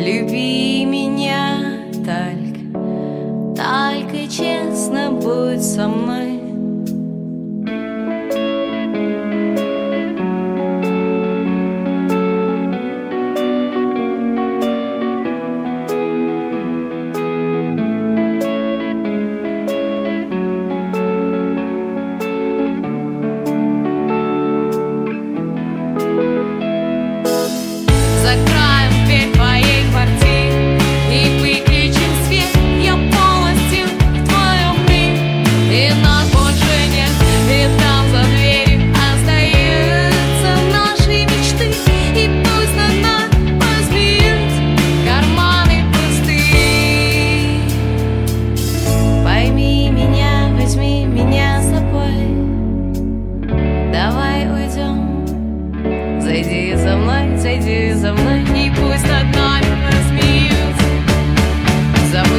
Люби меня только, только честно будь со мной.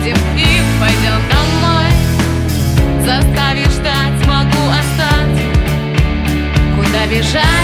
будем и пойдем домой Заставишь ждать, могу остаться Куда бежать?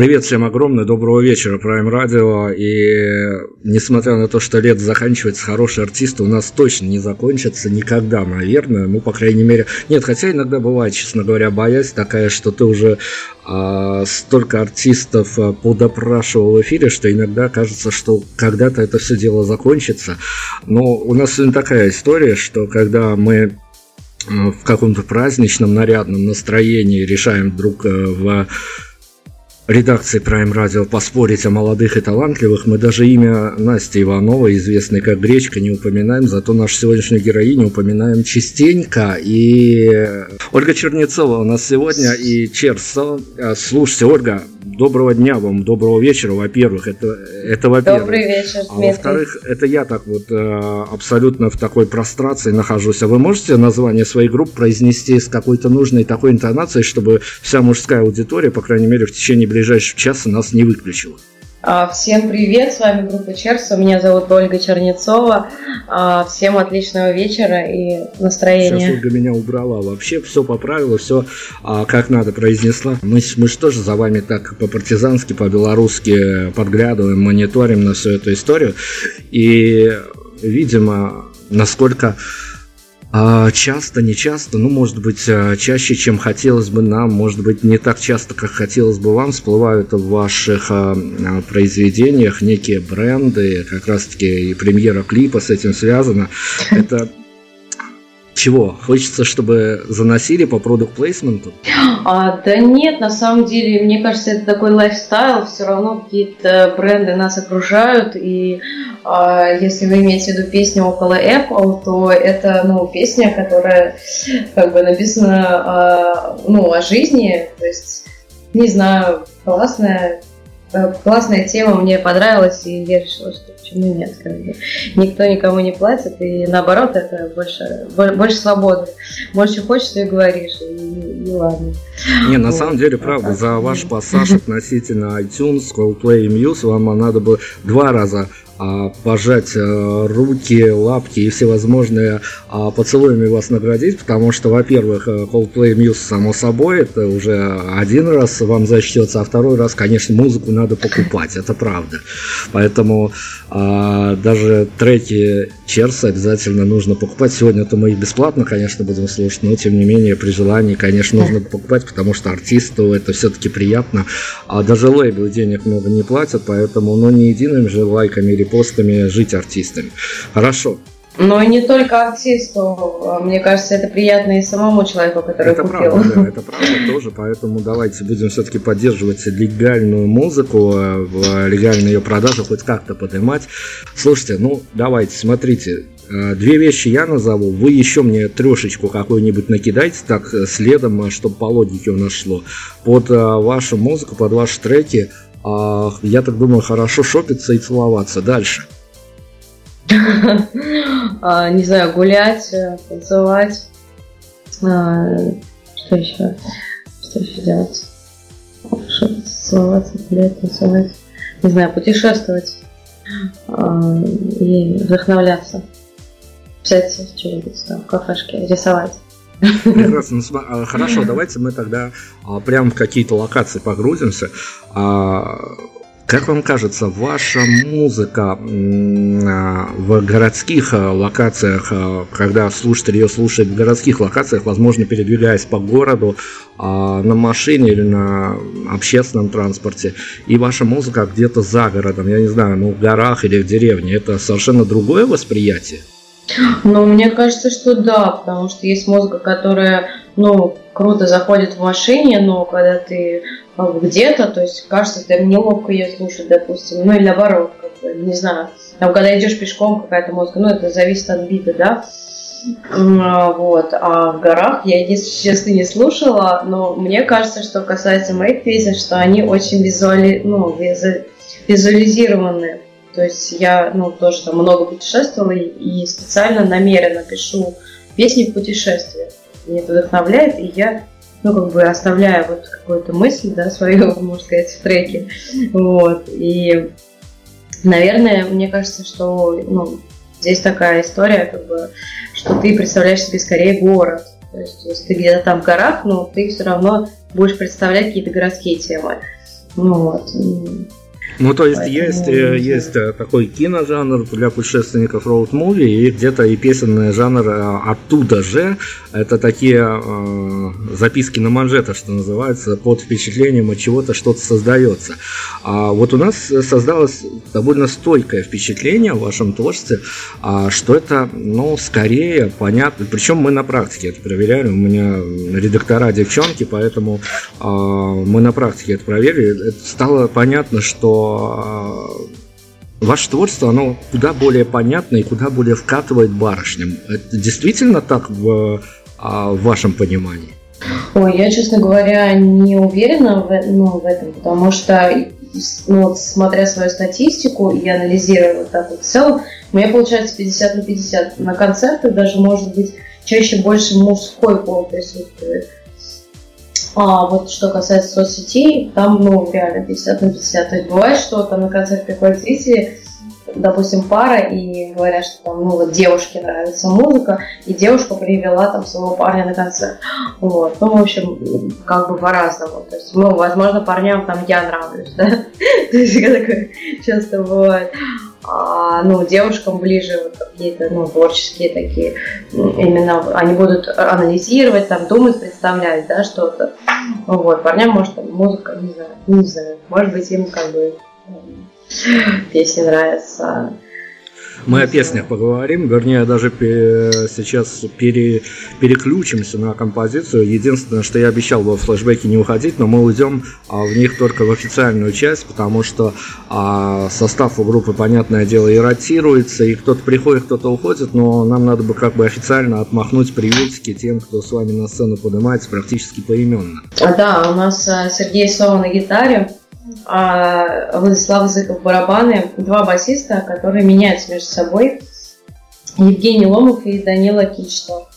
Привет всем огромное, доброго вечера, Prime Radio. И несмотря на то, что лето заканчивается, хорошие артисты у нас точно не закончатся никогда, наверное. Ну, по крайней мере. Нет, хотя иногда бывает, честно говоря, боязнь такая, что ты уже а, столько артистов а, подопрашивал в эфире, что иногда кажется, что когда-то это все дело закончится. Но у нас сегодня такая история, что когда мы а, в каком-то праздничном, нарядном настроении решаем вдруг а, в редакции Prime Radio поспорить о молодых и талантливых, мы даже имя Насти Ивановой, известной как Гречка, не упоминаем, зато нашу сегодняшнюю героиню упоминаем частенько. И Ольга Чернецова у нас сегодня и Черсо. А, слушайте, Ольга, доброго дня вам, доброго вечера, во-первых, это, это во-первых. Добрый вечер, А во-вторых, это я так вот э, абсолютно в такой прострации нахожусь. А вы можете название своей группы произнести с какой-то нужной такой интонацией, чтобы вся мужская аудитория, по крайней мере, в течение ближайшего часа нас не выключила? Всем привет, с вами группа Черса, меня зовут Ольга Чернецова. А, всем отличного вечера и настроения. Сейчас Ольга меня убрала, вообще все поправила, все а, как надо произнесла. Мы, мы же тоже за вами так по-партизански, по-белорусски подглядываем, мониторим на всю эту историю. И, видимо, насколько часто, не часто, ну, может быть, а, чаще, чем хотелось бы нам, может быть, не так часто, как хотелось бы вам, всплывают в ваших а, произведениях некие бренды, как раз-таки и премьера клипа с этим связана. Это чего? Хочется, чтобы заносили по продукт плейсменту? А, да нет, на самом деле, мне кажется, это такой лайфстайл, все равно какие-то бренды нас окружают, и а, если вы имеете в виду песню около Apple, то это, ну, песня, которая как бы написана, а, ну, о жизни, то есть, не знаю, классная, классная тема, мне понравилась, и я решила, что почему нет, как бы. Никто никому не платит, и наоборот, это больше, больше свободы. Больше хочешь, ты говоришь, и, и ладно. Не, на вот. самом деле, правда, за ваш пассаж относительно iTunes, Coldplay и Muse вам надо бы два раза а, пожать э, руки, лапки и всевозможные а, поцелуями вас наградить, потому что, во-первых, э, Coldplay Muse, само собой, это уже один раз вам зачтется, а второй раз, конечно, музыку надо покупать, это правда. Поэтому а, даже треки Черса обязательно нужно покупать. Сегодня-то мы их бесплатно, конечно, будем слушать, но, тем не менее, при желании, конечно, нужно покупать, потому что артисту это все-таки приятно. А даже лейблы денег много не платят, поэтому, ну, не едиными же лайками или постами жить артистами. Хорошо. Но и не только артисту. Мне кажется, это приятно и самому человеку, который это купил. Правда, да, это правда тоже, поэтому давайте будем все-таки поддерживать легальную музыку, э, легальную ее продажу, хоть как-то поднимать. Слушайте, ну давайте, смотрите, э, Две вещи я назову, вы еще мне трешечку какую-нибудь накидайте так э, следом, чтобы по логике у нас шло. Под вашу музыку, под ваши треки я так думаю, хорошо шопиться и целоваться. Дальше. А, не знаю, гулять, э, танцевать. А, что еще? Что еще делать? Целоваться, гулять, танцевать. Не знаю, путешествовать и вдохновляться. Писать что-нибудь там в кафешке, рисовать. Прекрасно. Ну, а, хорошо, давайте мы тогда а, прям в какие-то локации погрузимся. А, как вам кажется, ваша музыка в городских локациях, когда слушатель ее слушает в городских локациях, возможно, передвигаясь по городу на машине или на общественном транспорте, и ваша музыка где-то за городом, я не знаю, ну в горах или в деревне, это совершенно другое восприятие? Ну, мне кажется, что да, потому что есть музыка, которая, ну, круто заходит в машине, но когда ты а, где-то, то есть кажется, ты неловко ее слушать, допустим, ну или наоборот, как бы, не знаю, там, когда идешь пешком, какая-то музыка, ну, это зависит от бита, да, а, вот, а в горах я, если честно, не слушала, но мне кажется, что касается моих песен, что они очень визуали, ну, визуализированные. То есть я, ну, тоже там много путешествовала и специально намеренно пишу песни в путешествиях. Меня это вдохновляет, и я, ну, как бы оставляю вот какую-то мысль, да, свою, можно сказать, в треке. Вот. И, наверное, мне кажется, что, ну, здесь такая история, как бы, что ты представляешь себе скорее город. То есть, если ты где-то там в горах, но ты все равно будешь представлять какие-то городские темы. Ну вот. Ну, то есть есть, э, есть э, такой киножанр для путешественников роуд-муви, и где-то и песенный жанр э, оттуда же. Это такие э, записки на манжетах, что называется, под впечатлением от чего-то что-то создается. А вот у нас создалось довольно стойкое впечатление в вашем творчестве, а, что это, ну, скорее понятно. Причем мы на практике это проверяли. У меня редактора девчонки, поэтому э, мы на практике это проверили. Это стало понятно, что Э, ваше творчество, оно куда более понятно и куда более вкатывает барышням. Это действительно так в, а, в вашем понимании? Ой, я, честно говоря, не уверена в, ну, в этом, потому что, ну, вот, смотря свою статистику и анализируя вот так вот в целом, у меня получается 50 на 50. На концертах даже может быть чаще больше мужской пол присутствует. А вот что касается соцсетей, там, ну, реально 50 на 50. То есть бывает, что там на концерт приходят зрители, допустим, пара, и говорят, что там, ну, вот девушке нравится музыка, и девушка привела там своего парня на концерт. Вот. Ну, в общем, как бы по-разному. То есть, ну, возможно, парням там я нравлюсь, да? То есть, такое часто бывает а, ну, девушкам ближе вот какие-то, ну, творческие такие, именно они будут анализировать, там, думать, представлять, да, что-то. Вот, парням, может, там, музыка, не знаю, не знаю, может быть, им как бы песни нравятся. Мы о песнях поговорим, вернее, даже сейчас пере, переключимся на композицию. Единственное, что я обещал во флешбеке не уходить, но мы уйдем а, в них только в официальную часть, потому что а, состав у группы, понятное дело, и ротируется, и кто-то приходит, кто-то уходит, но нам надо бы как бы официально отмахнуть приветики тем, кто с вами на сцену поднимается практически поименно. А, да, у нас а, Сергей Сова на гитаре, а Зыков барабаны, два басиста, которые меняются между собой. Евгений Ломов и Данила Кичтов.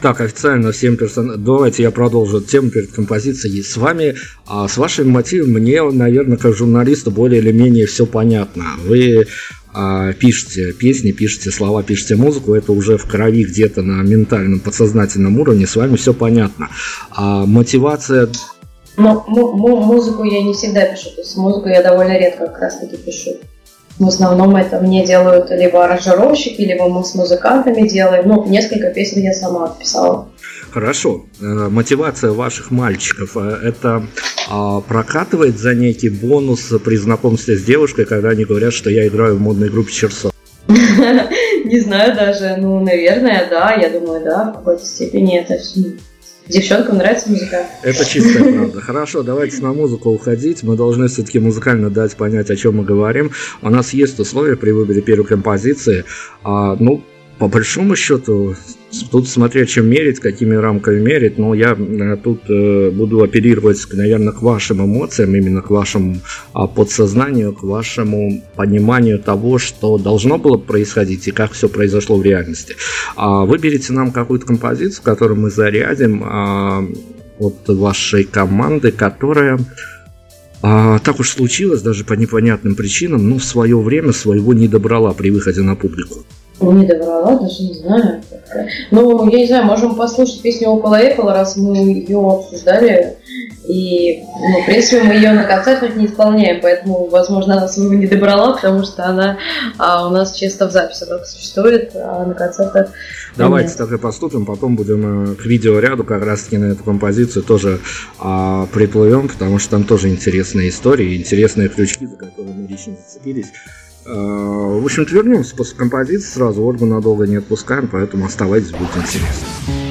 Так, официально всем персонажам. Давайте я продолжу тему перед композицией. С вами, а, с вашим мотивом, мне, наверное, как журналисту более или менее все понятно. Вы а, пишете песни, пишете слова, пишете музыку, это уже в крови где-то на ментальном, подсознательном уровне, с вами все понятно. А мотивация но музыку я не всегда пишу, то есть музыку я довольно редко как раз таки пишу. В основном это мне делают либо аранжировщики, либо мы с музыкантами делаем. Ну, несколько песен я сама писала. Хорошо. Э, мотивация ваших мальчиков э, это а, прокатывает за некий бонус при знакомстве с девушкой, когда они говорят, что я играю в модной группе Черсо? Не знаю даже. Ну, наверное, да. Я думаю, да, в какой-то степени это Девчонкам нравится музыка. Это чистая правда. Хорошо, давайте на музыку уходить. Мы должны все-таки музыкально дать понять, о чем мы говорим. У нас есть условия при выборе первой композиции. А, ну, по большому счету, тут смотря чем мерить, какими рамками мерить, но я э, тут э, буду оперировать, наверное, к вашим эмоциям, именно к вашему а, подсознанию, к вашему пониманию того, что должно было происходить и как все произошло в реальности. А, выберите нам какую-то композицию, которую мы зарядим а, от вашей команды, которая а, так уж случилось, даже по непонятным причинам, но в свое время своего не добрала при выходе на публику. Не добрала, даже не знаю. Ну, я не знаю, можем послушать песню около Apple, раз мы ее обсуждали. И, ну, в принципе, мы ее на концертах не исполняем, поэтому, возможно, она своего не добрала, потому что она а, у нас чисто в записи только существует, а на концертах Давайте нет. так и поступим, потом будем э, к видеоряду как раз таки на эту композицию тоже а, приплывем, потому что там тоже интересные истории, интересные крючки, за которые мы лично зацепились. Э, в общем-то, вернемся после композиции сразу. Ольгу надолго не отпускаем, поэтому оставайтесь, будет интересно.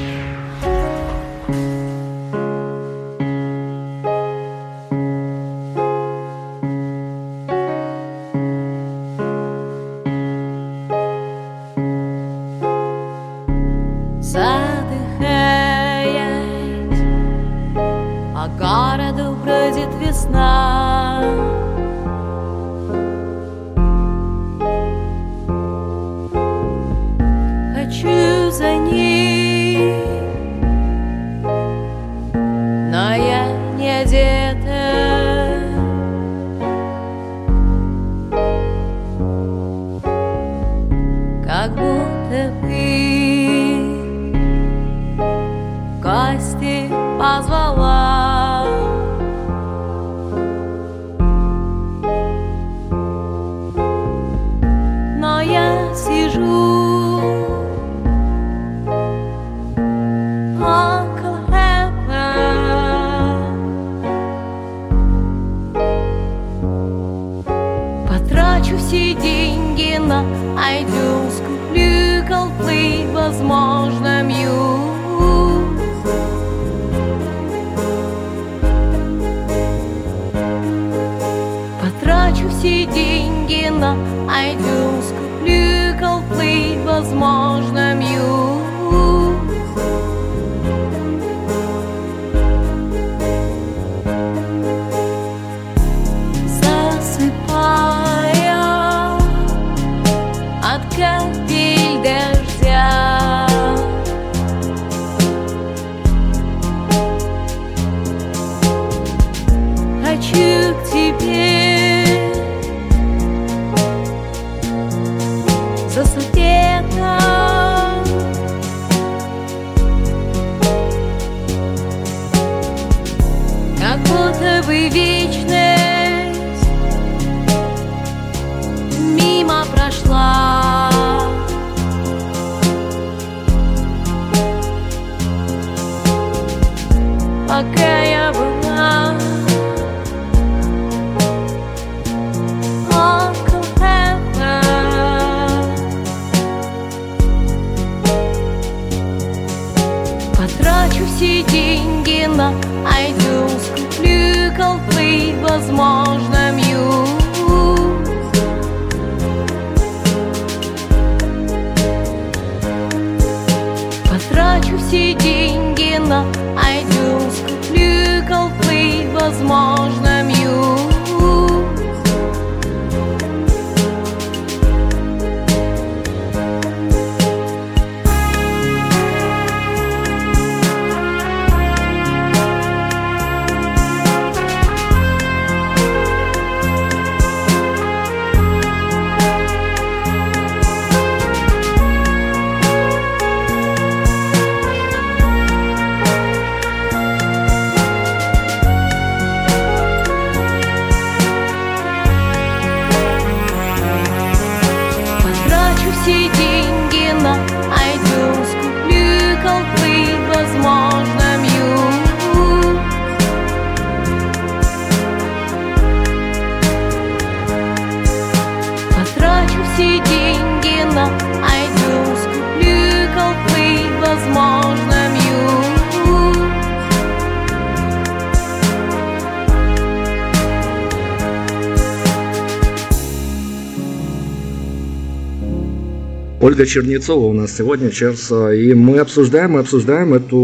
Ольга Чернецова у нас сегодня, Черс, и мы обсуждаем, мы обсуждаем эту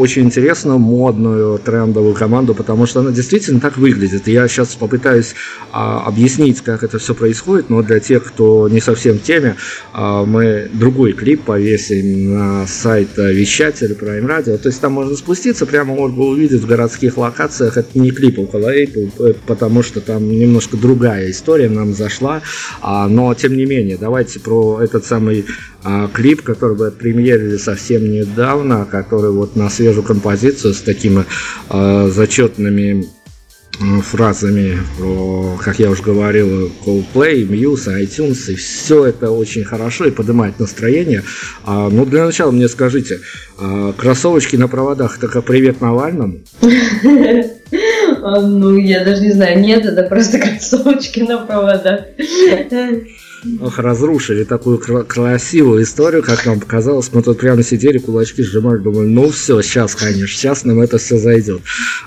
очень интересную, модную, трендовую команду, потому что она действительно так выглядит. Я сейчас попытаюсь а, объяснить, как это все происходит, но для тех, кто не совсем в теме, а, мы другой клип повесим на сайт вещателя Prime Radio, то есть там можно спуститься, прямо можно увидеть в городских локациях, это не клип около Apple, потому что там немножко другая история нам зашла, а, но тем не менее, давайте про этот самый а, клип, который вы премьерили совсем недавно, который вот на свежую композицию с такими а, зачетными фразами про, как я уже говорил, Coldplay, Muse, iTunes, и все это очень хорошо и поднимает настроение. А, ну, для начала мне скажите, а, кроссовочки на проводах, только привет Навальному? Ну, я даже не знаю, нет, это просто кроссовочки на проводах. Ох, разрушили такую кра- красивую историю, как нам показалось. Мы тут прямо сидели, кулачки сжимали, думали, ну все, сейчас, конечно, сейчас нам это все зайдет.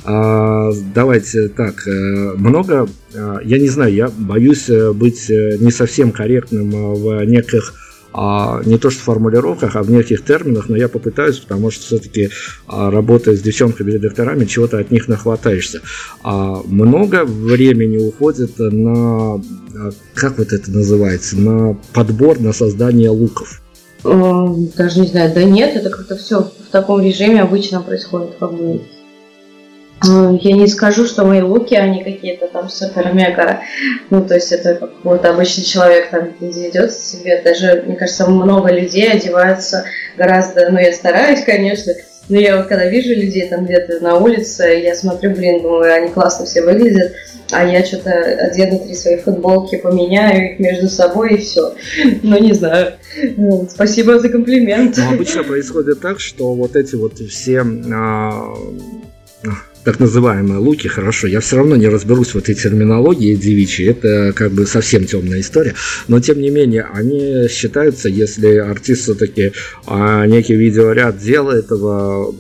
А, давайте так, э, много, э, я не знаю, я боюсь э, быть не совсем корректным в неких а, не то что формулировках, а в неких терминах, но я попытаюсь, потому что все-таки работая с девчонками-редакторами, чего-то от них нахватаешься. А, много времени уходит на, а, как вот это называется, на подбор, на создание луков. Э, Даже не знаю, да нет, это как-то все в таком режиме обычно происходит. Как бы. Э, Я не скажу, что мои луки, они какие-то там супер-мега. Ну, то есть это как вот обычный человек там ведет себе. Даже, мне кажется, много людей одеваются гораздо... Ну, я стараюсь, конечно, но я вот когда вижу людей там где-то на улице, я смотрю, блин, думаю, они классно все выглядят, а я что-то одену три свои футболки, поменяю их между собой и все. Ну, не знаю. Ну, Спасибо за комплимент. Но обычно происходит так, что вот эти вот все а, так называемые луки, хорошо, я все равно не разберусь в этой терминологии девичьей, это как бы совсем темная история, но тем не менее, они считаются, если артист все-таки а, некий видеоряд делает в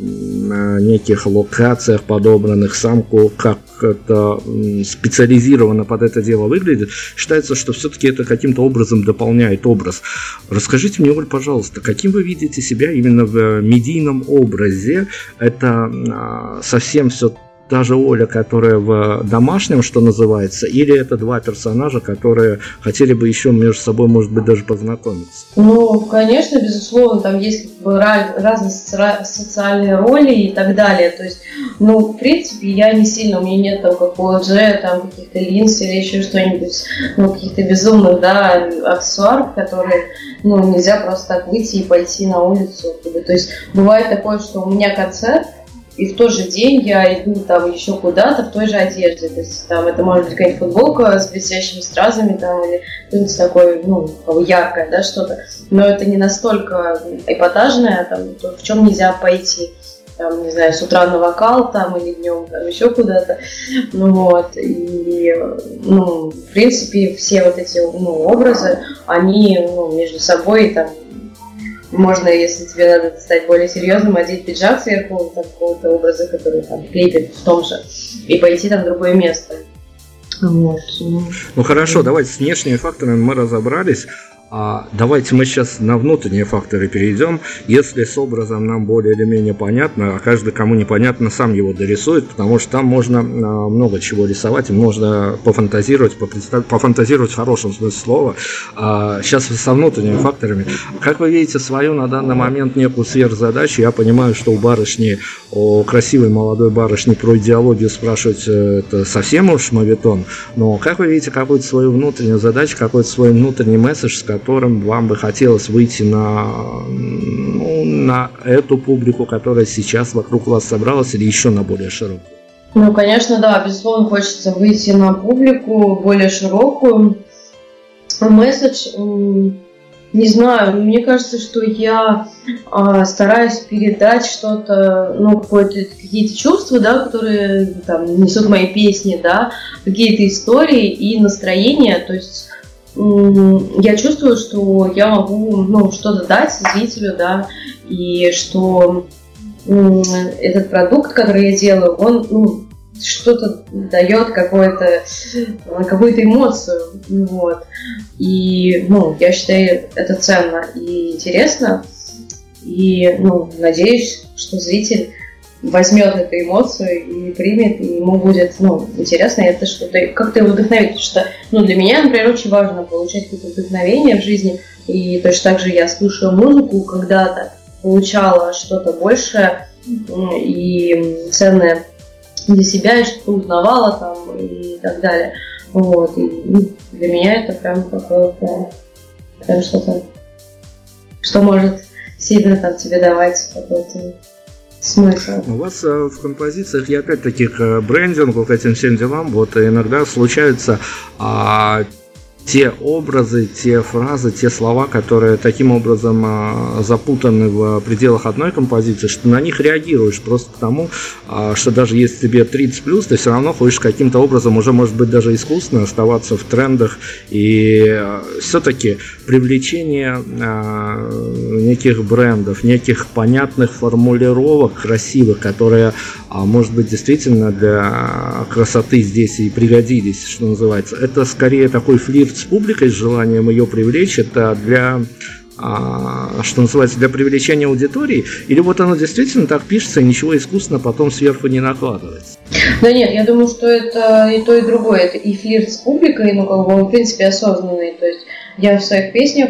а, неких локациях подобранных, самку как м, специализированно под это дело выглядит, считается, что все-таки это каким-то образом дополняет образ. Расскажите мне, Оль, пожалуйста, каким вы видите себя именно в медийном образе? Это а, совсем все та же Оля, которая в домашнем, что называется, или это два персонажа, которые хотели бы еще между собой, может быть, даже познакомиться? Ну, конечно, безусловно, там есть как бы разные соци- социальные роли и так далее. То есть, ну, в принципе, я не сильно, у меня нет там как у Дже, там каких-то линз или еще что-нибудь, ну, каких-то безумных, да, аксессуаров, которые, ну, нельзя просто так выйти и пойти на улицу. То есть, бывает такое, что у меня концерт, и в тот же день я иду там еще куда-то в той же одежде. То есть там это может быть какая-нибудь футболка с блестящими стразами там или что-нибудь такое, ну, яркое, да, что-то. Но это не настолько эпатажное, там, то, в чем нельзя пойти. Там, не знаю, с утра на вокал там или днем там еще куда-то. Ну вот. И, ну, в принципе, все вот эти ну, образы, они ну, между собой там можно, если тебе надо стать более серьезным, одеть пиджак сверху какого-то образа, который там клепит в том же, и пойти там в другое место. Вот. Ну хорошо, давайте с внешними факторами мы разобрались. А давайте мы сейчас на внутренние факторы перейдем. Если с образом нам более или менее понятно, а каждый, кому непонятно, сам его дорисует, потому что там можно а, много чего рисовать, можно пофантазировать, пофантазировать в хорошем смысле слова. А сейчас со внутренними факторами. Как вы видите свою на данный момент некую сверхзадачу, я понимаю, что у барышни, у красивой молодой барышни про идеологию спрашивать э, это совсем уж мавитон, но как вы видите какую-то свою внутреннюю задачу, какой-то свой внутренний месседж, с которым вам бы хотелось выйти на, ну, на эту публику, которая сейчас вокруг вас собралась, или еще на более широкую? Ну, конечно, да, безусловно, хочется выйти на публику более широкую. Месседж, не знаю, мне кажется, что я э, стараюсь передать что-то, ну, какие-то чувства, да, которые там несут мои песни, да, какие-то истории и настроения, то есть я чувствую, что я могу ну, что-то дать зрителю, да, и что этот продукт, который я делаю, он ну, что-то дает какую-то какую-то эмоцию, вот. И, ну, я считаю, это ценно и интересно. И, ну, надеюсь, что зритель возьмет эту эмоцию и примет, и ему будет, ну, интересно это что-то, как-то его вдохновить, потому что, ну, для меня, например, очень важно получать какое-то вдохновение в жизни, и точно так же я слушаю музыку когда-то, получала что-то большее и ценное для себя, и что-то узнавала там и так далее. Вот, и ну, для меня это прям какое-то, прям что-то, что может сильно там тебе давать какой-то смысл. У вас э, в композициях, я опять-таки к брендингу, к этим всем делам, вот иногда случаются а, те образы, те фразы, те слова, которые таким образом а, запутаны в пределах одной композиции, что на них реагируешь просто к тому, а, что даже если тебе 30 плюс, ты все равно хочешь каким-то образом уже, может быть, даже искусственно оставаться в трендах. И а, все-таки привлечение неких брендов, неких понятных формулировок красивых, которые, может быть, действительно для красоты здесь и пригодились, что называется, это скорее такой флирт с публикой, с желанием ее привлечь, это для а, что называется, для привлечения аудитории, или вот оно действительно так пишется, и ничего искусственно потом сверху не накладывается? Да нет, я думаю, что это и то, и другое. Это и флирт с публикой, ну, как бы он, в принципе, осознанный. То есть я в своих песнях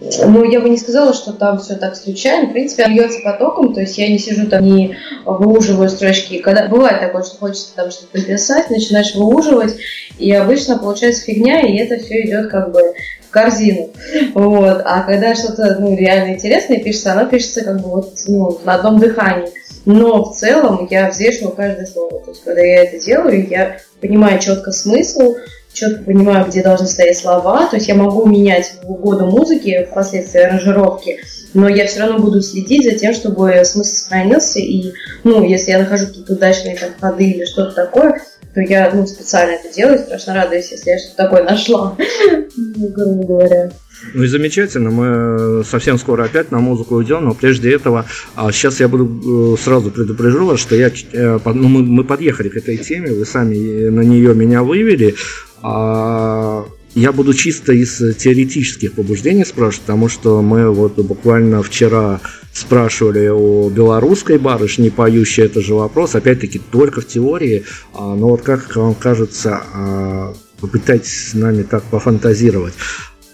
ну, я бы не сказала, что там все так случайно. В принципе, льется потоком, то есть я не сижу там, не выуживаю строчки. Когда бывает такое, что хочется там что-то написать, начинаешь выуживать, и обычно получается фигня, и это все идет как бы в корзину. Вот. А когда что-то ну, реально интересное пишется, оно пишется как бы вот ну, на одном дыхании. Но в целом я взвешиваю каждое слово. То есть, когда я это делаю, я понимаю четко смысл, четко понимаю, где должны стоять слова, то есть я могу менять в угоду музыки, впоследствии аранжировки, но я все равно буду следить за тем, чтобы смысл сохранился, и, ну, если я нахожу какие-то удачные там ходы или что-то такое, то я, ну, специально это делаю, страшно радуюсь, если я что-то такое нашла, грубо говоря. Ну и замечательно, мы совсем скоро опять на музыку уйдем, но прежде этого, а сейчас я буду э, сразу предупрежу вас, что я, э, ну, мы, мы подъехали к этой теме, вы сами на нее меня вывели, а, я буду чисто из теоретических побуждений спрашивать, потому что мы вот буквально вчера спрашивали о белорусской барышне, поющей это же вопрос, опять-таки только в теории, а, но вот как вам кажется, а, попытайтесь с нами так пофантазировать.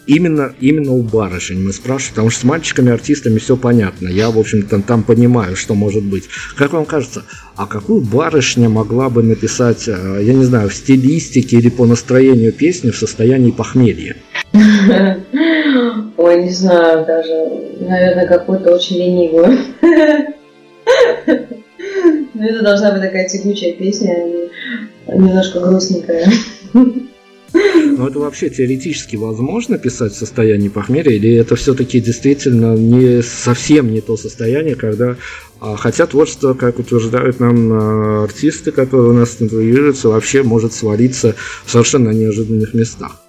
Именно, именно у барышень мы спрашиваем, потому что с мальчиками-артистами все понятно. Я, в общем-то, там понимаю, что может быть. Как вам кажется, а какую барышня могла бы написать, э, я не знаю, в стилистике или по настроению песни в состоянии похмелья? Ой, не знаю даже. Наверное, какую-то очень ленивую. Ну, это должна быть такая тягучая песня, а немножко грустненькая. Но это вообще теоретически возможно писать в состоянии похмелья, или это все-таки действительно не совсем не то состояние, когда а, хотя творчество, как утверждают нам а, артисты, которые у нас интервьюируются, вообще может свалиться в совершенно неожиданных местах.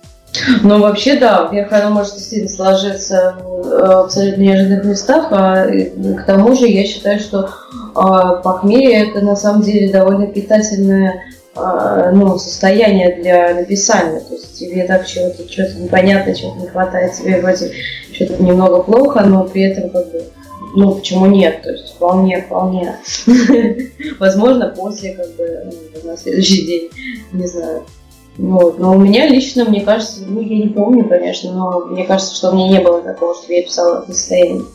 Но вообще, да, во-первых, оно может действительно сложиться в абсолютно неожиданных местах, а к тому же я считаю, что а, похмелье это на самом деле довольно питательное ну, состояние для написания. То есть тебе так чего-то что-то непонятно, чего-то не хватает, тебе вроде что-то немного плохо, но при этом как бы ну, почему нет? То есть вполне, вполне. Возможно, после, как бы, ну, на следующий день, не знаю. Вот. Но у меня лично, мне кажется, ну, я не помню, конечно, но мне кажется, что у меня не было такого, что я писала в состоянии.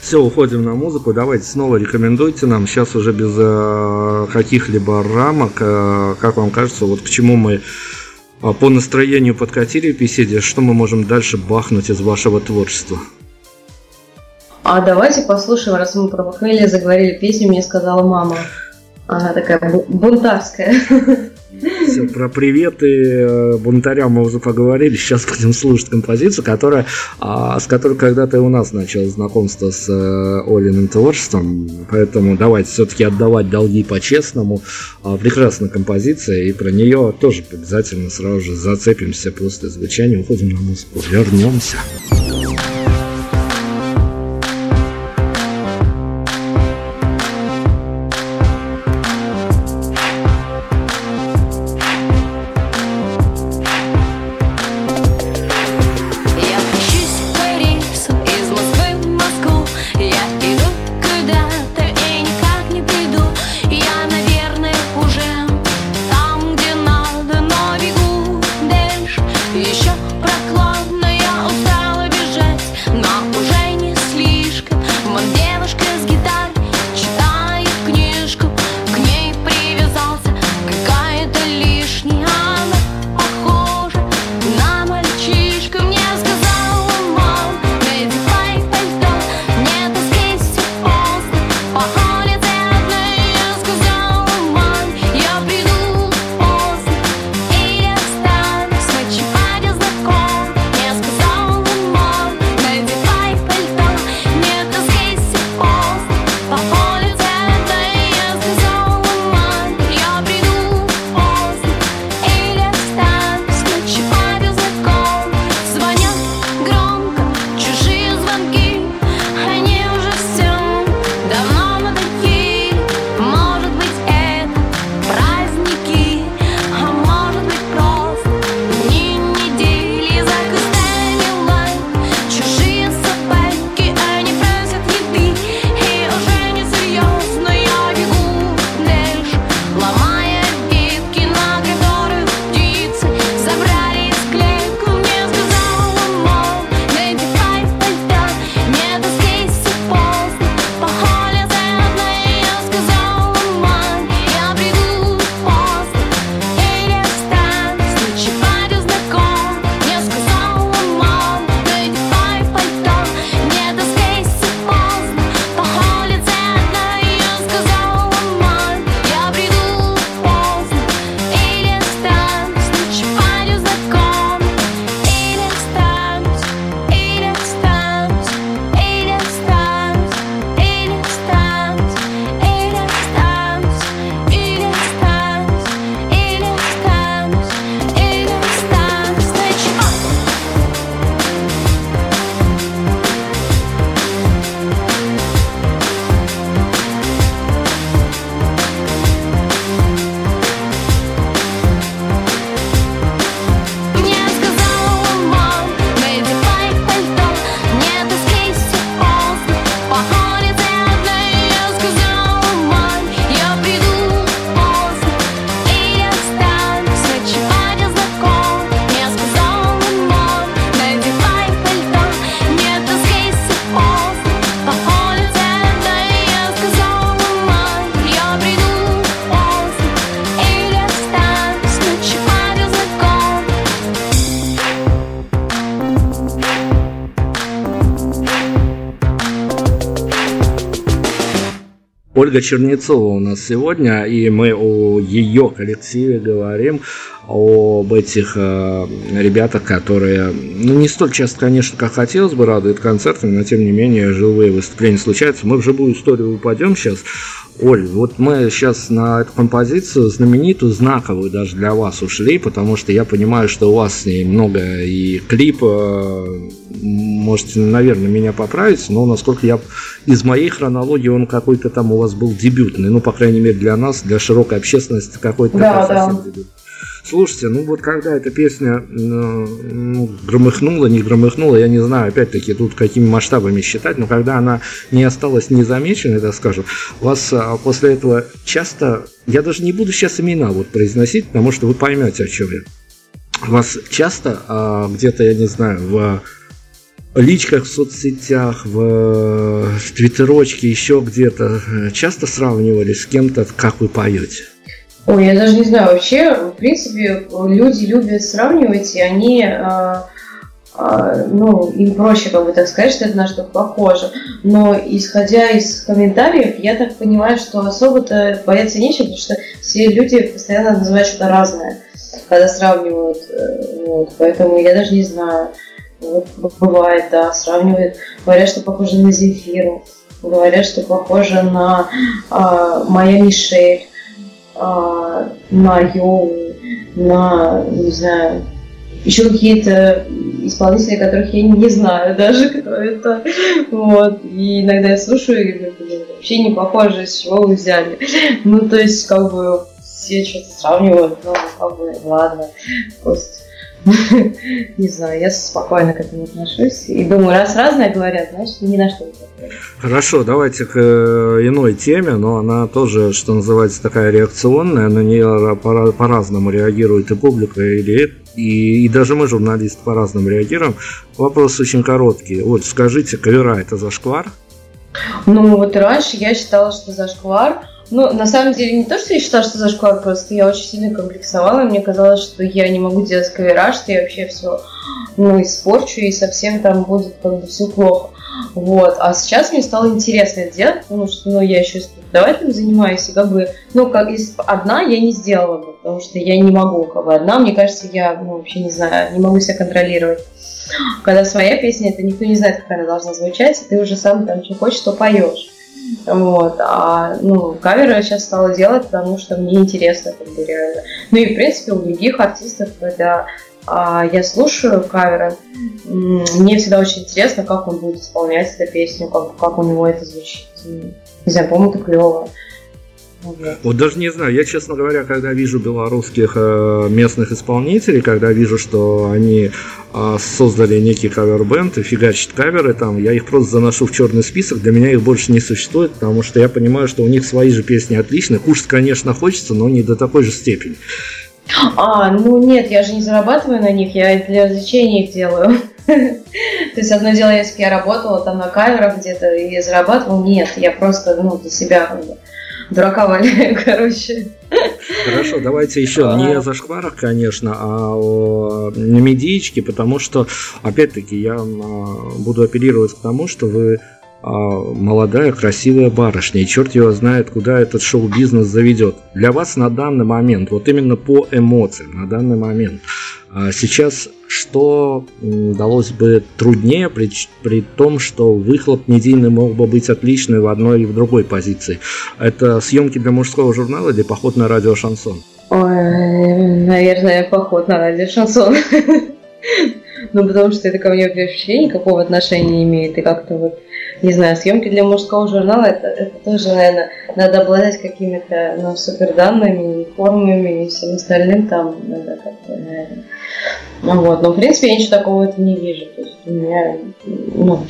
Все, уходим на музыку. Давайте снова рекомендуйте нам. Сейчас уже без э, каких-либо рамок. Э, как вам кажется, вот к чему мы э, по настроению подкатили в беседе, что мы можем дальше бахнуть из вашего творчества? А давайте послушаем, раз мы про похмелье заговорили песню, мне сказала мама. Она такая бунтарская. Все, про приветы э, бунтарям мы уже поговорили. Сейчас будем слушать композицию, которая, а, с которой когда-то и у нас началось знакомство с э, Олиным творчеством. Поэтому давайте все-таки отдавать долги по-честному. А, прекрасная композиция, и про нее тоже обязательно сразу же зацепимся после звучания. Уходим на музыку. Вернемся. Ольга Чернецова у нас сегодня, и мы о ее коллективе говорим, об этих э, ребятах, которые, ну, не столь часто, конечно, как хотелось бы, радуют концертами, но, тем не менее, живые выступления случаются. Мы в живую историю упадем сейчас, Оль, вот мы сейчас на эту композицию знаменитую, знаковую даже для вас ушли, потому что я понимаю, что у вас с ней много и клип, можете, наверное, меня поправить, но насколько я из моей хронологии он какой-то там у вас был дебютный, ну, по крайней мере, для нас, для широкой общественности какой-то да, да. дебют. Слушайте, ну вот когда эта песня ну, ну, громыхнула, не громыхнула, я не знаю, опять-таки, тут какими масштабами считать, но когда она не осталась незамеченной, так скажем, вас а, после этого часто, я даже не буду сейчас имена вот произносить, потому что вы поймете, о чем я. Вас часто а, где-то, я не знаю, в личках в соцсетях, в, в твиттерочке, еще где-то э, часто сравнивали с кем-то, как вы поете? Ой, я даже не знаю. Вообще, в принципе, люди любят сравнивать, и они, э, э, ну, им проще, как бы так сказать, что это на что-то похоже. Но исходя из комментариев, я так понимаю, что особо-то бояться нечего, потому что все люди постоянно называют что-то разное, когда сравнивают. Э, вот, поэтому я даже не знаю. Вот, бывает, да, сравнивают. Говорят, что похоже на Земфиру. Говорят, что похоже на э, Моя Мишель а, на йогу, на, не знаю, еще какие-то исполнители, которых я не знаю даже, кто это. Вот. И иногда я слушаю и говорю, вообще не похоже, с чего вы взяли. Ну, то есть, как бы, все что-то сравнивают, ну, как бы, ладно, просто не знаю, я спокойно к этому отношусь. И думаю, раз разное говорят, значит, ни на что не Хорошо, давайте к э, иной теме, но она тоже, что называется, такая реакционная, на нее по-разному реагирует и публика, или и, и даже мы, журналисты, по-разному реагируем. Вопрос очень короткий. Вот, скажите, кавера это зашквар? Ну, вот раньше я считала, что зашквар – ну, на самом деле, не то, что я считала, что зашквар, просто я очень сильно комплексовала, и мне казалось, что я не могу делать кавера, что я вообще все, ну, испорчу, и совсем там будет как бы все плохо. Вот. А сейчас мне стало интересно это делать, потому что, ну, я еще и преподавателем занимаюсь, и как бы, ну, как одна я не сделала бы, потому что я не могу, как бы одна, мне кажется, я, ну, вообще не знаю, не могу себя контролировать. Когда своя песня, это никто не знает, как она должна звучать, и ты уже сам там что хочешь, то поешь. Вот. А ну, каверы я сейчас стала делать, потому что мне интересно, как бы реально. Ну и в принципе у других артистов, когда а, я слушаю каверы, мне всегда очень интересно, как он будет исполнять эту песню, как, как у него это звучит. Не знаю, по-моему, это клево. Вот даже не знаю, я, честно говоря, когда вижу белорусских э, местных исполнителей, когда вижу, что они э, создали некий кавер-бенд и фигачат каверы там, я их просто заношу в черный список, для меня их больше не существует, потому что я понимаю, что у них свои же песни отличные. Кушать, конечно, хочется, но не до такой же степени. А, ну нет, я же не зарабатываю на них, я для развлечения их делаю. То есть одно дело, если бы я работала там на камерах где-то и зарабатывала, нет, я просто ну, для себя дурака валяю, короче. Хорошо, давайте еще а... не о зашкварах, конечно, а о медичке, потому что, опять-таки, я а, буду апеллировать к тому, что вы а, молодая, красивая барышня, и черт его знает, куда этот шоу-бизнес заведет. Для вас на данный момент, вот именно по эмоциям, на данный момент, сейчас что далось бы труднее при, при том, что выхлоп медийный мог бы быть отличный в одной и в другой позиции? Это съемки для мужского журнала или поход на радио Шансон? Ой, наверное, поход на радио Шансон. Ну, потому что это ко мне вообще никакого отношения не имеет. И как-то вот не знаю, съемки для мужского журнала, это, это тоже, наверное, надо обладать какими-то ну, супер данными, формами и всем остальным там надо как-то, наверное. Ну вот, но в принципе я ничего такого это не вижу. То есть у меня, ну,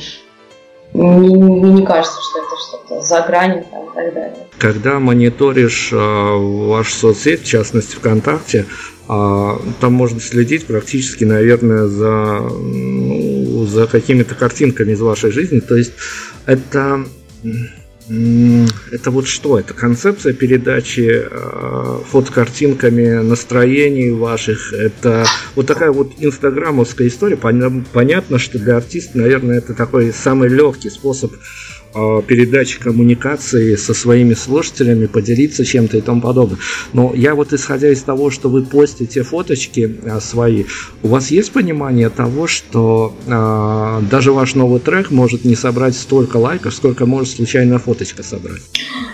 мне, мне не кажется, что это что-то за гранью там, и так далее. Когда мониторишь э, вашу соцсеть, в частности ВКонтакте, э, там можно следить практически, наверное, за, ну, за какими-то картинками из вашей жизни. То есть это это вот что? Это концепция передачи э, фотокартинками настроений ваших. Это вот такая вот инстаграмовская история. Понятно, что для артиста, наверное, это такой самый легкий способ передачи коммуникации со своими слушателями, поделиться чем-то и тому подобное. Но я вот исходя из того, что вы постите фоточки э, свои, у вас есть понимание того, что э, даже ваш новый трек может не собрать столько лайков, сколько может случайно фоточка собрать?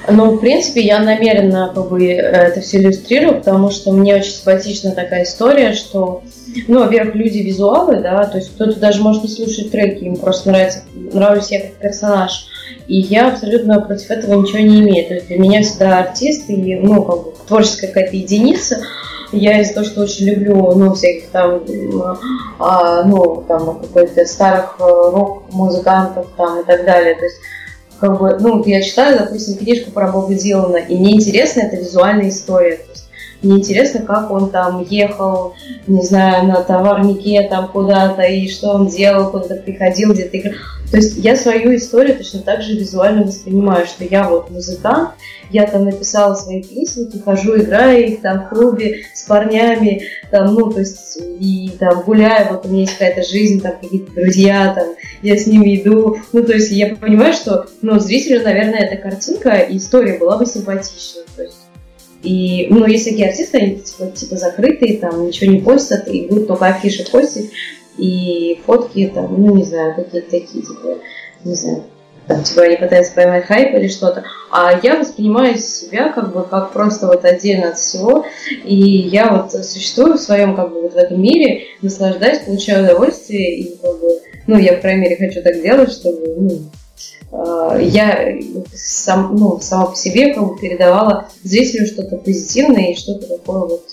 Ну, в принципе, я намеренно как бы это все иллюстрирую, потому что мне очень симпатична такая история, что ну, во-первых, люди визуалы, да, то есть кто-то даже может не слушать треки, им просто нравится, нравлюсь я как персонаж. И я абсолютно против этого ничего не имею. То есть для меня всегда артист и, ну, как бы творческая какая-то единица. Я из-за того, что очень люблю, ну, всяких там, а, ну, там, какой-то старых э, рок-музыкантов там и так далее. То есть как бы, ну, я читаю, допустим, книжку про Боба Дилана, и мне интересна эта визуальная история. Мне интересно, как он там ехал, не знаю, на товарнике там куда-то, и что он делал, куда-то приходил, где-то играл. То есть я свою историю точно так же визуально воспринимаю, что я вот музыкант, я там написала свои песни, хожу, играю их там в клубе с парнями, там, ну, то есть, и там гуляю, вот у меня есть какая-то жизнь, там, какие-то друзья, там, я с ними иду, ну, то есть, я понимаю, что, ну, зрителю, наверное, эта картинка и история была бы симпатична, то есть, и, ну, есть такие артисты, они типа, типа закрытые, там ничего не постят, и будут только афиши постить, и фотки там, ну, не знаю, какие-то такие, типа, не знаю, там, типа, они пытаются поймать хайп или что-то. А я воспринимаю себя как бы как просто вот отдельно от всего, и я вот существую в своем как бы вот в этом мире, наслаждаюсь, получаю удовольствие, и как бы, ну, я, по крайней мере, хочу так делать, чтобы, ну, Э, я сам, ну, сама по себе как бы передавала зрителю что-то позитивное и что-то такое вот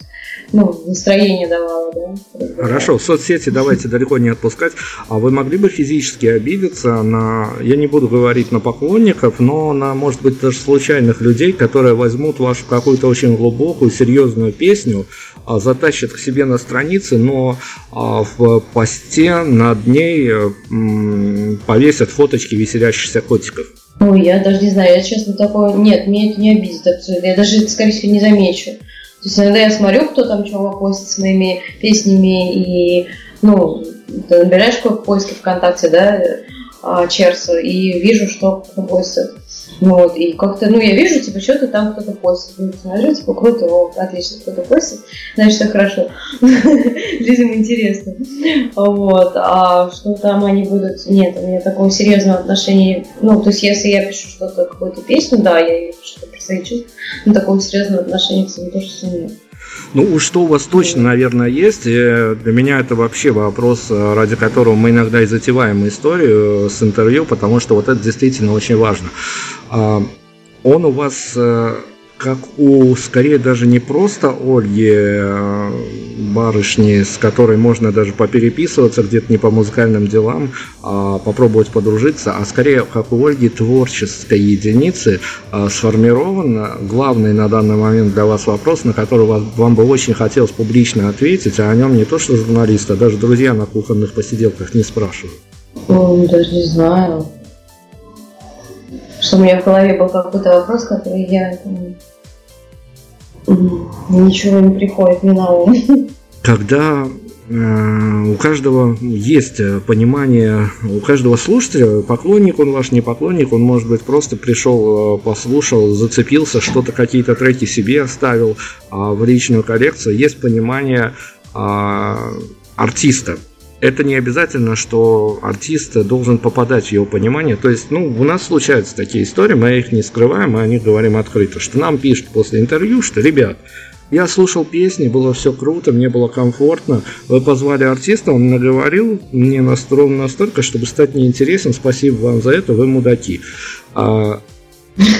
ну, настроение давала, да. Хорошо, в соцсети давайте далеко не отпускать. А вы могли бы физически обидеться на, я не буду говорить на поклонников, но на, может быть, даже случайных людей, которые возьмут вашу какую-то очень глубокую, серьезную песню, а, затащат к себе на странице, но а, в посте над ней повесят фоточки веселящихся котиков. Ой, я даже не знаю, я честно такое... Нет, мне это не обидит абсолютно. Я даже, скорее всего, не замечу. То есть иногда я смотрю, кто там чего постит с моими песнями, и, ну, ты набираешь какой поиск ВКонтакте, да, а, Черса, и вижу, что кто постит. Вот, и как-то, ну, я вижу, типа, что-то там кто-то постит. Ну, смотрю, типа, круто, о, отлично, кто-то постит, значит, все хорошо. Людям интересно. Вот, а что там они будут... Нет, у меня такого серьезного отношения... Ну, то есть, если я пишу что-то, какую-то песню, да, я пишу что-то про свои чувства, но такого серьезного отношения к своему творчеству нет. Ну, что у вас точно, наверное, есть. Для меня это вообще вопрос, э, ради которого мы иногда и затеваем историю э, с интервью, потому что вот это действительно очень важно. А, он у вас э, как у, скорее, даже не просто Ольги э, барышни, с которой можно даже попереписываться где-то не по музыкальным делам, а попробовать подружиться, а скорее, как у Ольги, творческой единицы а, сформирован главный на данный момент для вас вопрос, на который вам бы очень хотелось публично ответить, а о нем не то что журналисты, а даже друзья на кухонных посиделках не спрашивают. даже не знаю что у меня в голове был какой-то вопрос, который я ничего не приходит мне на ум. Когда э, у каждого есть понимание, у каждого слушателя, поклонник он ваш, не поклонник, он, может быть, просто пришел, э, послушал, зацепился, что-то, какие-то треки себе оставил а в личную коллекцию, есть понимание а, артиста это не обязательно, что артист должен попадать в его понимание. То есть, ну, у нас случаются такие истории, мы их не скрываем, мы о них говорим открыто, что нам пишут после интервью, что, ребят, я слушал песни, было все круто, мне было комфортно. Вы позвали артиста, он наговорил мне настроен настолько, чтобы стать неинтересен. Спасибо вам за это, вы мудаки. А,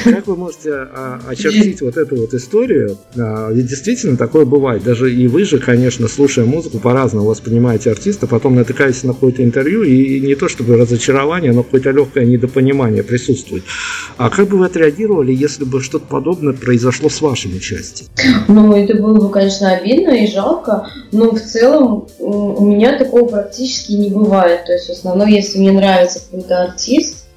как вы можете а, очертить вот эту вот историю? А, ведь действительно такое бывает. Даже и вы же, конечно, слушая музыку, по-разному воспринимаете артиста, потом натыкаетесь на какое-то интервью, и не то чтобы разочарование, но какое-то легкое недопонимание присутствует. А как бы вы отреагировали, если бы что-то подобное произошло с вашим участием? Ну, это было бы, конечно, обидно и жалко, но в целом у меня такого практически не бывает. То есть, в основном, если мне нравится какой-то артист,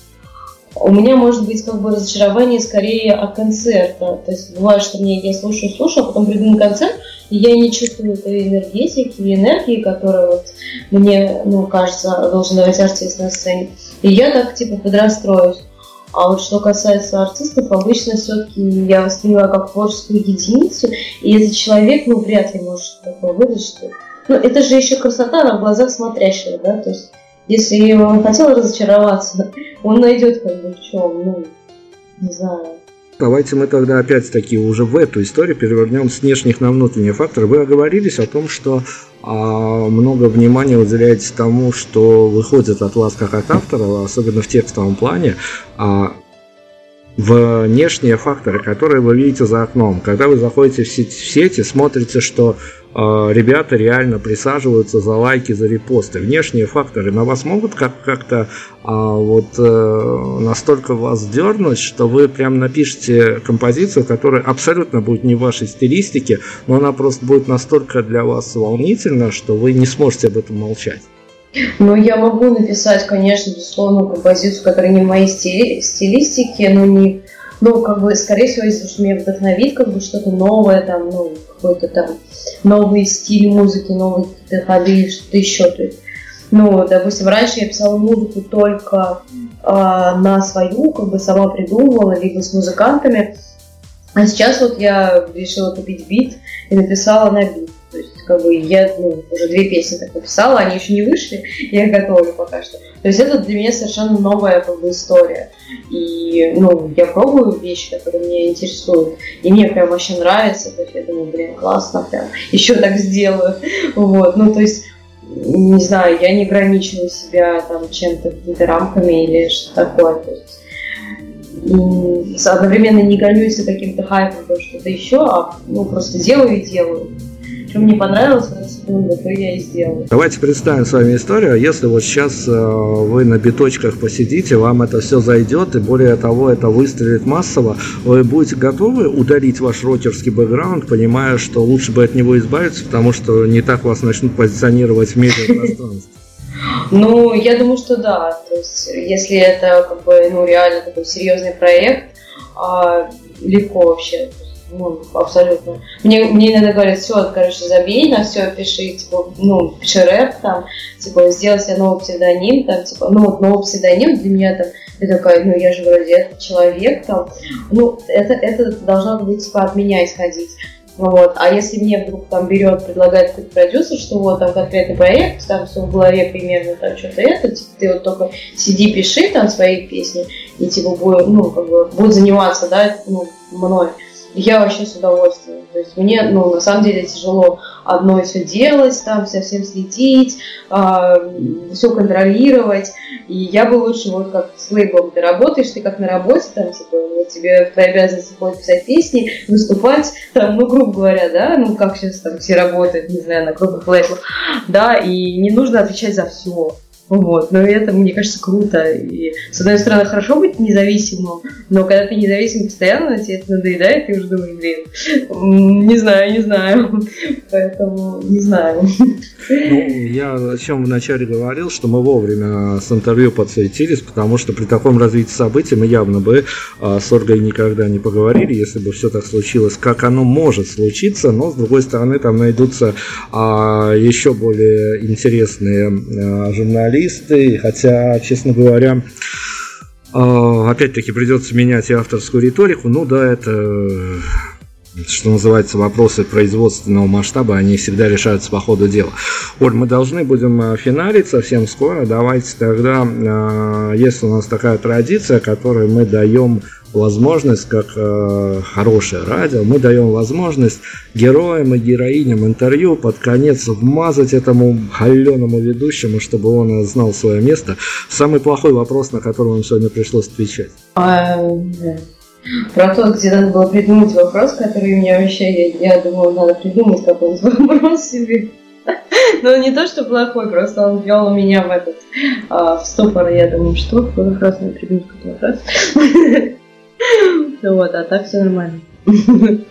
у меня может быть как бы разочарование скорее от концерта. То есть бывает, что мне я слушаю, слушаю, а потом приду на концерт, и я не чувствую этой энергетики, энергии, которая вот мне, ну, кажется, должен давать артист на сцене. И я так, типа, подрастроюсь. А вот что касается артистов, обычно все-таки я воспринимаю как творческую единицу, и этот человек, ну, вряд ли может такое выдать. Ну, это же еще красота на глазах смотрящего, да, то есть если он хотел разочароваться, он найдет как бы в чем, ну, не знаю. Давайте мы тогда опять-таки уже в эту историю перевернем с внешних на внутренние факторы. Вы оговорились о том, что а, много внимания уделяете тому, что выходит от вас как от автора, особенно в текстовом плане. А, внешние факторы, которые вы видите за окном. Когда вы заходите в сети, в сети смотрите, что э, ребята реально присаживаются за лайки, за репосты. Внешние факторы на вас могут как- как-то э, вот э, настолько вас дернуть, что вы прям напишите композицию, которая абсолютно будет не в вашей стилистике, но она просто будет настолько для вас волнительна, что вы не сможете об этом молчать. Ну, я могу написать, конечно, безусловно, композицию, которая не в моей стили- стилистике, но не... Ну, как бы, скорее всего, если что меня вдохновит, как бы что-то новое, там, ну, какой-то там новый стиль музыки, новые какие-то ходы, что-то еще. То есть, ну, допустим, раньше я писала музыку только э, на свою, как бы сама придумывала, либо с музыкантами. А сейчас вот я решила купить бит и написала на бит. Есть, как бы, я ну, уже две песни так написала, они еще не вышли, я их готовлю пока что. То есть, это для меня совершенно новая как бы, история. И, ну, я пробую вещи, которые меня интересуют, и мне прям вообще нравится, то есть, я думаю, блин, классно, прям, еще так сделаю. Вот, ну, то есть, не знаю, я не ограничиваю себя там чем-то, какими-то рамками или что-то такое. То есть, одновременно не гонюсь за каким-то хайпом, что-то еще, а ну, просто делаю и делаю что мне понравилось в эту секунду, то я и сделаю. Давайте представим с вами историю. Если вот сейчас э, вы на биточках посидите, вам это все зайдет, и более того, это выстрелит массово, вы будете готовы удалить ваш рокерский бэкграунд, понимая, что лучше бы от него избавиться, потому что не так вас начнут позиционировать в медиапространстве? Ну, я думаю, что да. То есть, если это как бы, ну, реально такой серьезный проект, а, легко вообще ну, абсолютно. Мне, мне иногда говорят, все, короче, забей на все, пиши, типа, ну, пиши рэп, там, типа, сделай себе новый псевдоним, там, типа, ну, вот новый псевдоним для меня, там, я такая, ну, я же вроде этот человек, там, ну, это, это должно быть, типа, от меня исходить. Вот. А если мне вдруг там берет, предлагает какой-то продюсер, что вот там конкретный проект, там все в голове примерно, там что-то это, типа ты вот только сиди, пиши там свои песни, и типа будет, ну, как бы, будет заниматься, да, ну, мной я вообще с удовольствием. То есть мне, ну, на самом деле тяжело одно все делать, там совсем следить, э, все контролировать. И я бы лучше вот как с лейблом ты работаешь, ты как на работе, там, типа, вот тебе в твои обязанности входит писать песни, выступать, там, ну, грубо говоря, да, ну, как сейчас там все работают, не знаю, на крупных лейблах, да, и не нужно отвечать за все. Вот. Но это, мне кажется, круто. И, с одной стороны, хорошо быть независимым, но когда ты независим постоянно, тебе это надоедает, и уже думаешь, блин, не знаю, не знаю. Поэтому не знаю. Ну, я о чем вначале говорил, что мы вовремя с интервью подсуетились, потому что при таком развитии событий мы явно бы а, с Ольгой никогда не поговорили, если бы все так случилось, как оно может случиться, но с другой стороны там найдутся а, еще более интересные а, журналисты, журналисты, хотя, честно говоря, а, опять-таки придется менять и авторскую риторику. Ну да, это что называется, вопросы производственного масштаба, они всегда решаются по ходу дела. Оль, мы должны будем а, финалить совсем скоро. Давайте тогда, а, если у нас такая традиция, которую мы даем возможность, как э, хорошее радио, мы даем возможность героям и героиням интервью под конец вмазать этому холеному ведущему, чтобы он знал свое место. Самый плохой вопрос, на который вам сегодня пришлось отвечать. А. Про то, где надо было придумать вопрос, который у меня вообще, я, я думала, надо придумать какой-нибудь вопрос себе. Ну, не то, что плохой, просто он ввел меня в этот, а, в ступор. Я думаю, что какой вопрос надо придумать, какой вопрос. Вот, а так все нормально.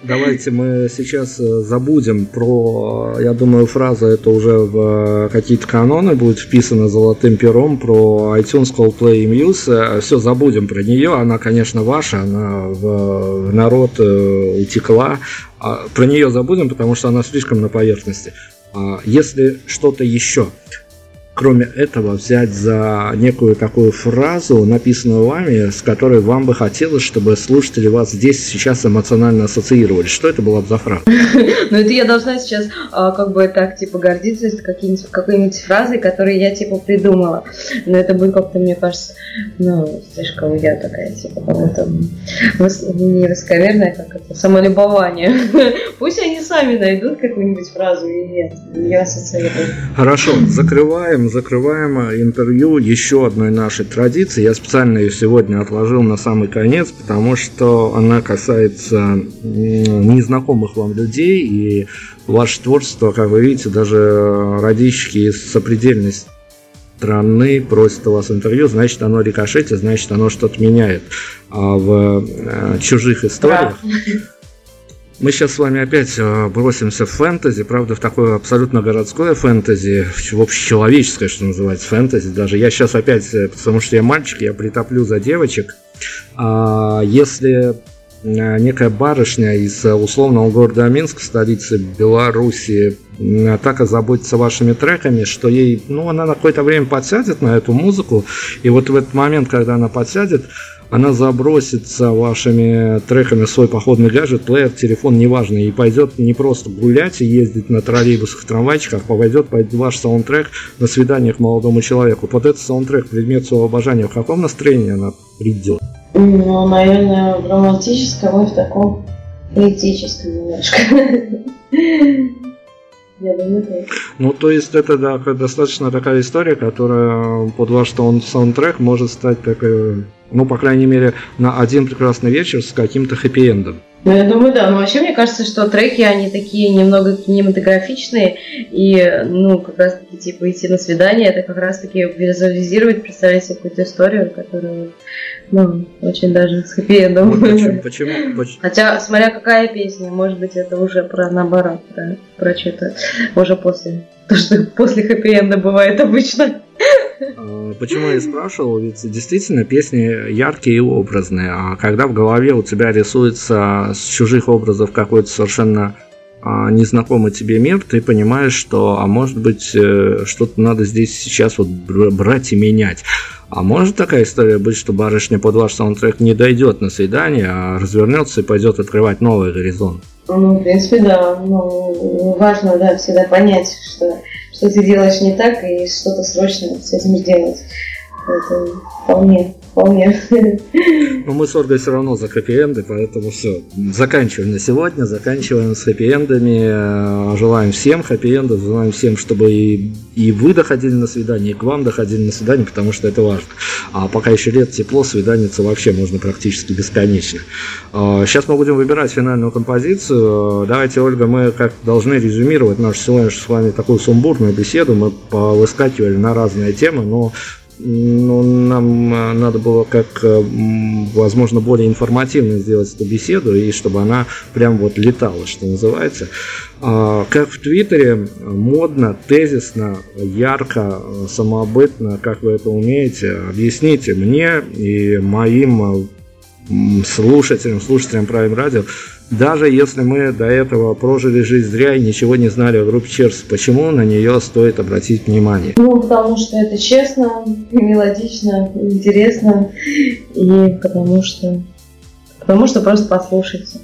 Давайте мы сейчас э, забудем про, я думаю, фраза это уже в какие-то каноны будет вписана золотым пером про iTunes Coldplay Muse. Все забудем про нее, она, конечно, ваша, она в народ э, утекла. А про нее забудем, потому что она слишком на поверхности. А если что-то еще, кроме этого, взять за некую такую фразу, написанную вами, с которой вам бы хотелось, чтобы слушатели вас здесь сейчас эмоционально ассоциировали? Что это была бы за фраза? Ну, это я должна сейчас а, как бы так, типа, гордиться какой-нибудь фразой, которую я, типа, придумала. Но это будет как-то, мне кажется, ну, слишком я такая, типа, как-то не высоковерная, как это, самолюбование. Пусть они сами найдут какую-нибудь фразу, и я ассоциирую. Хорошо, закрываем, закрываем интервью еще одной нашей традиции. Я специально ее сегодня отложил на самый конец, потому что она касается незнакомых вам людей, и ваше творчество, как вы видите, даже родички из сопредельной страны просят у вас интервью, значит оно рикошетит, значит оно что-то меняет а в э, чужих историях. Да. Мы сейчас с вами опять э, бросимся в фэнтези, правда, в такое абсолютно городское фэнтези, в общечеловеческое, что называется, фэнтези. Даже я сейчас опять, э, потому что я мальчик, я притоплю за девочек. А если э, некая барышня из условного города Минск, столицы Беларуси, так озаботится вашими треками, что ей, ну, она на какое-то время подсядет на эту музыку, и вот в этот момент, когда она подсядет, она забросится вашими треками свой походный гаджет, плеер, телефон, неважно, и пойдет не просто гулять и ездить на троллейбусах, трамвайчиках, а пойдет под ваш саундтрек на свидание к молодому человеку. Вот этот саундтрек, предмет своего обожания, в каком настроении она придет? Ну, наверное, в романтическом и в таком поэтическом немножко. Я думаю. Ну, то есть это да, достаточно такая история, которая под ваш саундтрек может стать такой ну, по крайней мере, на один прекрасный вечер с каким-то хэппи-эндом. Ну, я думаю, да. Но вообще, мне кажется, что треки, они такие немного кинематографичные, и, ну, как раз-таки, типа, идти на свидание, это как раз-таки визуализировать, представить себе какую-то историю, которую, ну, очень даже с хэппи-эндом. Вот почему, почему, почему? Хотя, смотря какая песня, может быть, это уже про наоборот, про, про что-то уже после, то, что после хэппи-энда бывает обычно. А, почему я спрашивал? Ведь действительно песни яркие и образные, а когда в голове у тебя рисуется с чужих образов какой-то совершенно а, незнакомый тебе мир, ты понимаешь, что, а может быть, э, что-то надо здесь сейчас вот брать и менять. А может такая история быть, что барышня под ваш саундтрек не дойдет на свидание, а развернется и пойдет открывать новый горизонт? Ну, в принципе, да. Ну, важно, да, всегда понять, что что ты делаешь не так и что-то срочно с этим сделать. Это вполне вполне. Но мы с Ольгой все равно за хэппи-энды, поэтому все. Заканчиваем на сегодня, заканчиваем с хэппи-эндами. Желаем всем хэппи-эндов, желаем всем, чтобы и, и вы доходили на свидание, и к вам доходили на свидание, потому что это важно. А пока еще лет тепло, свиданиться вообще можно практически бесконечно. Сейчас мы будем выбирать финальную композицию. Давайте, Ольга, мы как должны резюмировать нашу сегодня с вами такую сумбурную беседу. Мы повыскакивали на разные темы, но ну, нам э, надо было как, э, возможно, более информативно сделать эту беседу, и чтобы она прям вот летала, что называется. А, как в Твиттере, модно, тезисно, ярко, самобытно, как вы это умеете, объясните мне и моим э, слушателям, слушателям Prime Radio, даже если мы до этого прожили жизнь зря и ничего не знали о группе Черс, почему на нее стоит обратить внимание? Ну, потому что это честно, мелодично, интересно, и потому что, потому что просто послушайте.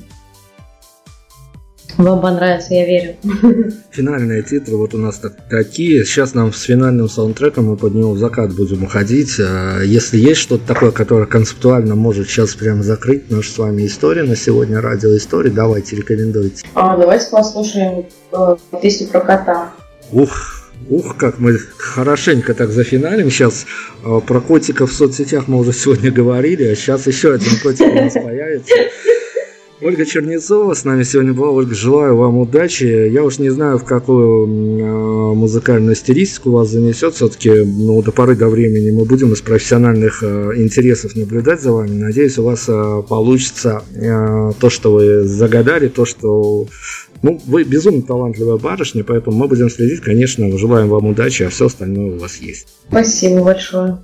Вам понравится, я верю. Финальные титры вот у нас так, такие. Сейчас нам с финальным саундтреком мы под него в закат будем уходить. А если есть что-то такое, которое концептуально может сейчас прям закрыть нашу с вами историю на сегодня, радиоистории, давайте рекомендуйте. А, давайте послушаем э, песню про кота. Ух, Ух, как мы хорошенько так зафиналим. Сейчас э, про котиков в соцсетях мы уже сегодня говорили, а сейчас еще один котик у нас появится. Ольга Чернецова с нами сегодня была. Ольга, желаю вам удачи. Я уж не знаю, в какую э, музыкальную стилистику вас занесет. Все-таки ну, до поры до времени мы будем из профессиональных э, интересов наблюдать за вами. Надеюсь, у вас э, получится то, что вы загадали, то, что... Ну, вы безумно талантливая барышня, поэтому мы будем следить. Конечно, желаем вам удачи, а все остальное у вас есть. Спасибо большое.